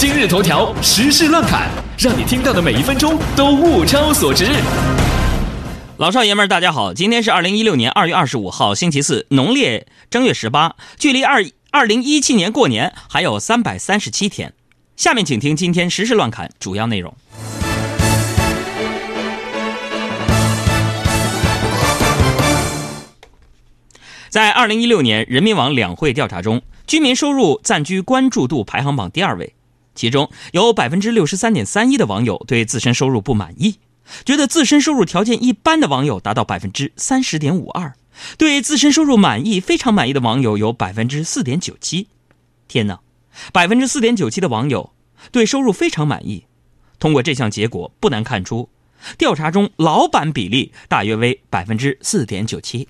今日头条时事乱侃，让你听到的每一分钟都物超所值。老少爷们儿，大家好，今天是二零一六年二月二十五号，星期四，农历正月十八，距离二二零一七年过年还有三百三十七天。下面请听今天时事乱侃主要内容。在二零一六年人民网两会调查中，居民收入暂居关注度排行榜第二位，其中有百分之六十三点三一的网友对自身收入不满意，觉得自身收入条件一般的网友达到百分之三十点五二，对自身收入满意、非常满意的网友有百分之四点九七。天哪，百分之四点九七的网友对收入非常满意。通过这项结果，不难看出，调查中老板比例大约为百分之四点九七。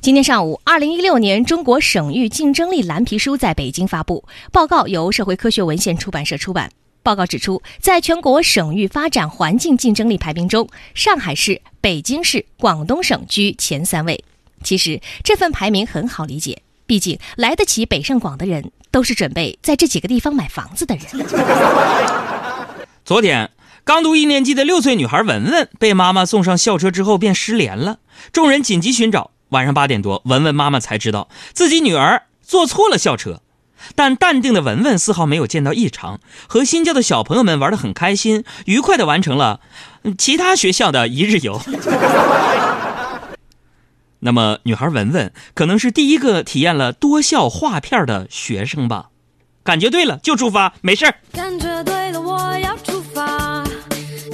今天上午，二零一六年中国省域竞争力蓝皮书在北京发布。报告由社会科学文献出版社出版。报告指出，在全国省域发展环境竞争力排名中，上海市、北京市、广东省居前三位。其实这份排名很好理解，毕竟来得起北上广的人，都是准备在这几个地方买房子的人。昨天，刚读一年级的六岁女孩文文被妈妈送上校车之后便失联了，众人紧急寻找。晚上八点多，文文妈妈才知道自己女儿坐错了校车，但淡定的文文丝毫没有见到异常，和新交的小朋友们玩得很开心，愉快地完成了其他学校的一日游。那么，女孩文文可能是第一个体验了多校划片的学生吧？感觉对了就出发，没事儿。感觉对了，我要出发，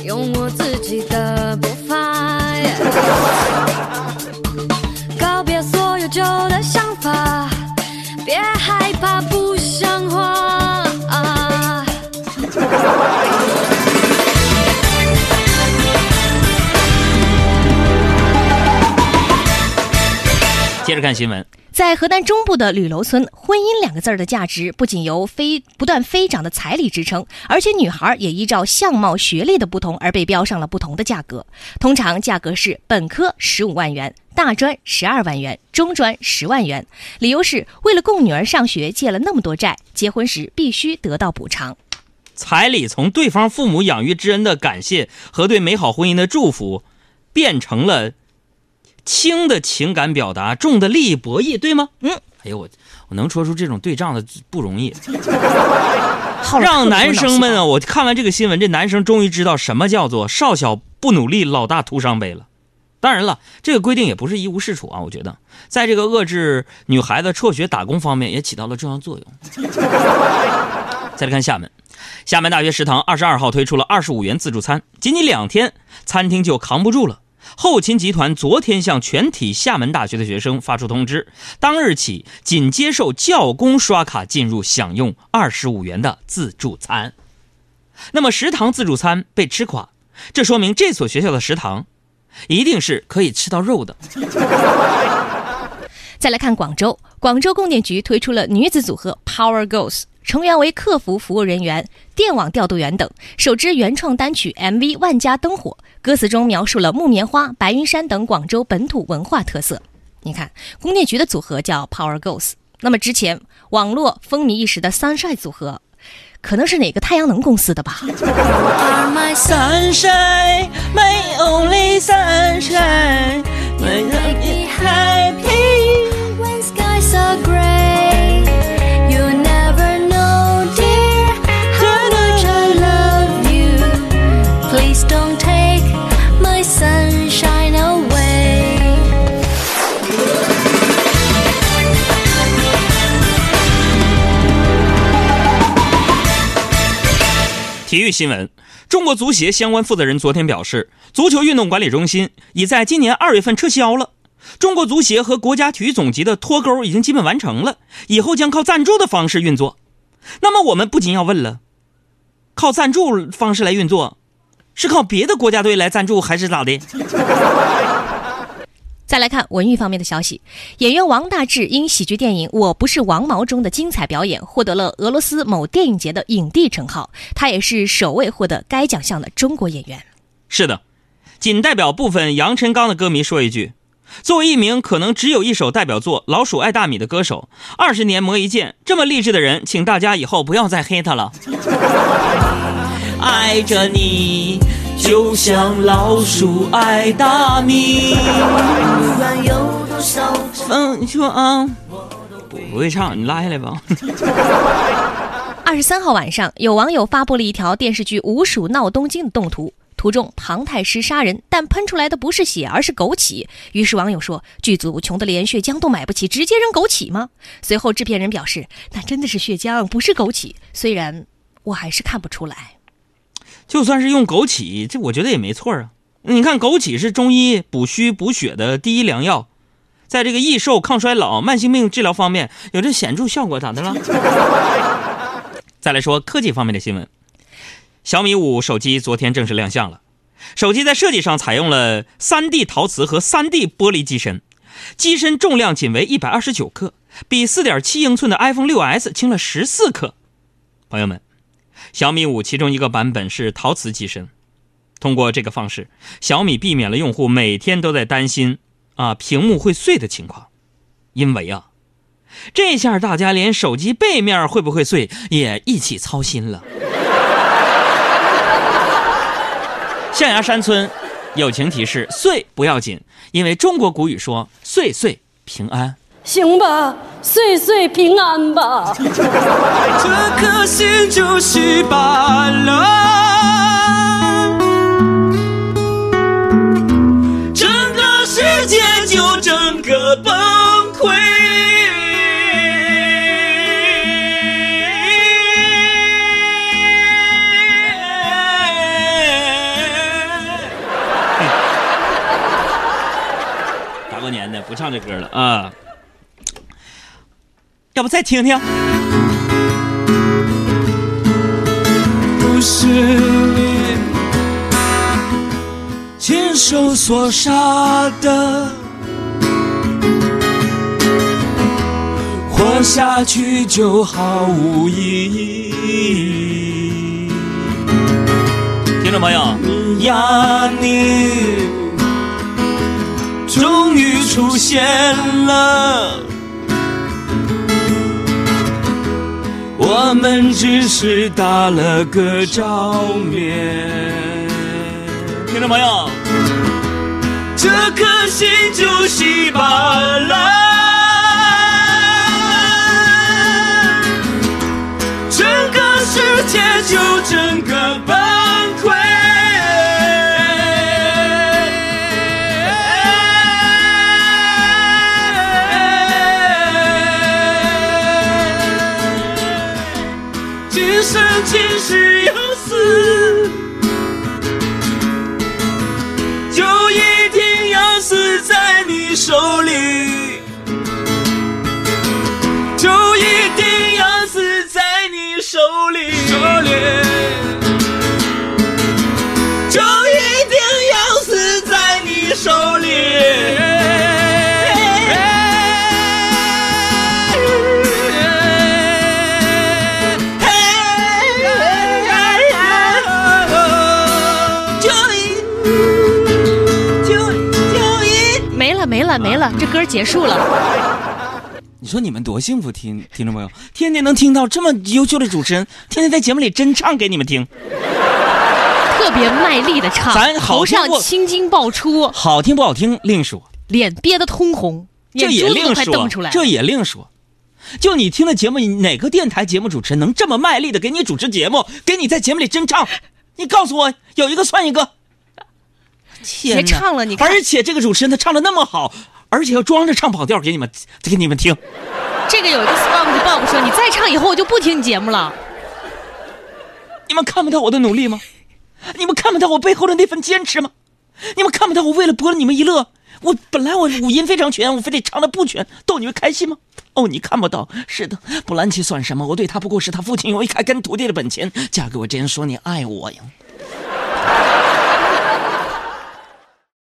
用我自己的步伐。接着看新闻。在河南中部的吕楼村，婚姻两个字儿的价值不仅由飞不断飞涨的彩礼支撑，而且女孩也依照相貌、学历的不同而被标上了不同的价格。通常价格是本科十五万元，大专十二万元，中专十万元。理由是为了供女儿上学借了那么多债，结婚时必须得到补偿。彩礼从对方父母养育之恩的感谢和对美好婚姻的祝福，变成了。轻的情感表达，重的利益博弈，对吗？嗯，哎呦我，我能说出这种对仗的不容易。让男生们啊，我看完这个新闻，这男生终于知道什么叫做少小不努力，老大徒伤悲了。当然了，这个规定也不是一无是处啊，我觉得在这个遏制女孩子辍学打工方面也起到了重要作用。再来看厦门，厦门大学食堂二十二号推出了二十五元自助餐，仅仅两天，餐厅就扛不住了。后勤集团昨天向全体厦门大学的学生发出通知，当日起仅接受教工刷卡进入，享用二十五元的自助餐。那么食堂自助餐被吃垮，这说明这所学校的食堂一定是可以吃到肉的。再来看广州，广州供电局推出了女子组合 Power Girls，成员为客服、服务人员、电网调度员等。首支原创单曲 MV《万家灯火》。歌词中描述了木棉花、白云山等广州本土文化特色。你看，供电局的组合叫 Power Girls。那么之前网络风靡一时的 Sunshine 组合，可能是哪个太阳能公司的吧？体育新闻：中国足协相关负责人昨天表示，足球运动管理中心已在今年二月份撤销了。中国足协和国家体育总局的脱钩已经基本完成了，以后将靠赞助的方式运作。那么我们不禁要问了：靠赞助方式来运作，是靠别的国家队来赞助，还是咋的？再来看文娱方面的消息，演员王大治因喜剧电影《我不是王毛》中的精彩表演，获得了俄罗斯某电影节的影帝称号。他也是首位获得该奖项的中国演员。是的，仅代表部分杨臣刚的歌迷说一句：作为一名可能只有一首代表作《老鼠爱大米》的歌手，二十年磨一剑，这么励志的人，请大家以后不要再黑他了。爱着你，就像老鼠爱大米。嗯，你说啊，不不会唱，你拉下来吧。二十三号晚上，有网友发布了一条电视剧《五鼠闹东京》的动图。图中庞太师杀人，但喷出来的不是血，而是枸杞。于是网友说：“剧组穷的连血浆都买不起，直接扔枸杞吗？”随后制片人表示：“那真的是血浆，不是枸杞。虽然我还是看不出来。就算是用枸杞，这我觉得也没错啊。你看，枸杞是中医补虚补血的第一良药，在这个益寿、抗衰老、慢性病治疗方面有着显著效果，咋的了？再来说科技方面的新闻。”小米五手机昨天正式亮相了，手机在设计上采用了 3D 陶瓷和 3D 玻璃机身，机身重量仅为129克，比4.7英寸的 iPhone 6s 轻了14克。朋友们，小米五其中一个版本是陶瓷机身，通过这个方式，小米避免了用户每天都在担心啊屏幕会碎的情况，因为啊，这下大家连手机背面会不会碎也一起操心了。象牙山村友情提示：碎不要紧，因为中国古语说“岁岁平安”。行吧，岁岁平安吧。这颗心就是把了，整个世界就整个崩溃。大过年的不唱这歌了啊！要不再听听？不是你亲手所杀的，活下去就毫无意义。听众朋友，你呀你。终于出现了，我们只是打了个照面。听众朋友，这颗心就稀巴烂，整个世界就整个崩了，这歌结束了。你说你们多幸福，听听众朋友，天天能听到这么优秀的主持人，天天在节目里真唱给你们听，特别卖力的唱，咱头上青筋爆出，好听不好听另说，脸憋得通红，这也另说，这也另说。就你听的节目，哪个电台节目主持人能这么卖力的给你主持节目，给你在节目里真唱？你告诉我，有一个算一个。别唱了，你而且这个主持人他唱的那么好，而且要装着唱跑调给你们给你们听。这个有一个 SpongeBob 说：“你再唱以后我就不听你节目了。”你们看不到我的努力吗？你们看不到我背后的那份坚持吗？你们看不到我为了博了你们一乐，我本来我五音非常全，我非得唱的不全逗你们开心吗？哦，你看不到，是的，布兰奇算什么？我对他不过是他父亲有一开跟徒弟的本钱。嫁给我，这人说你爱我呀。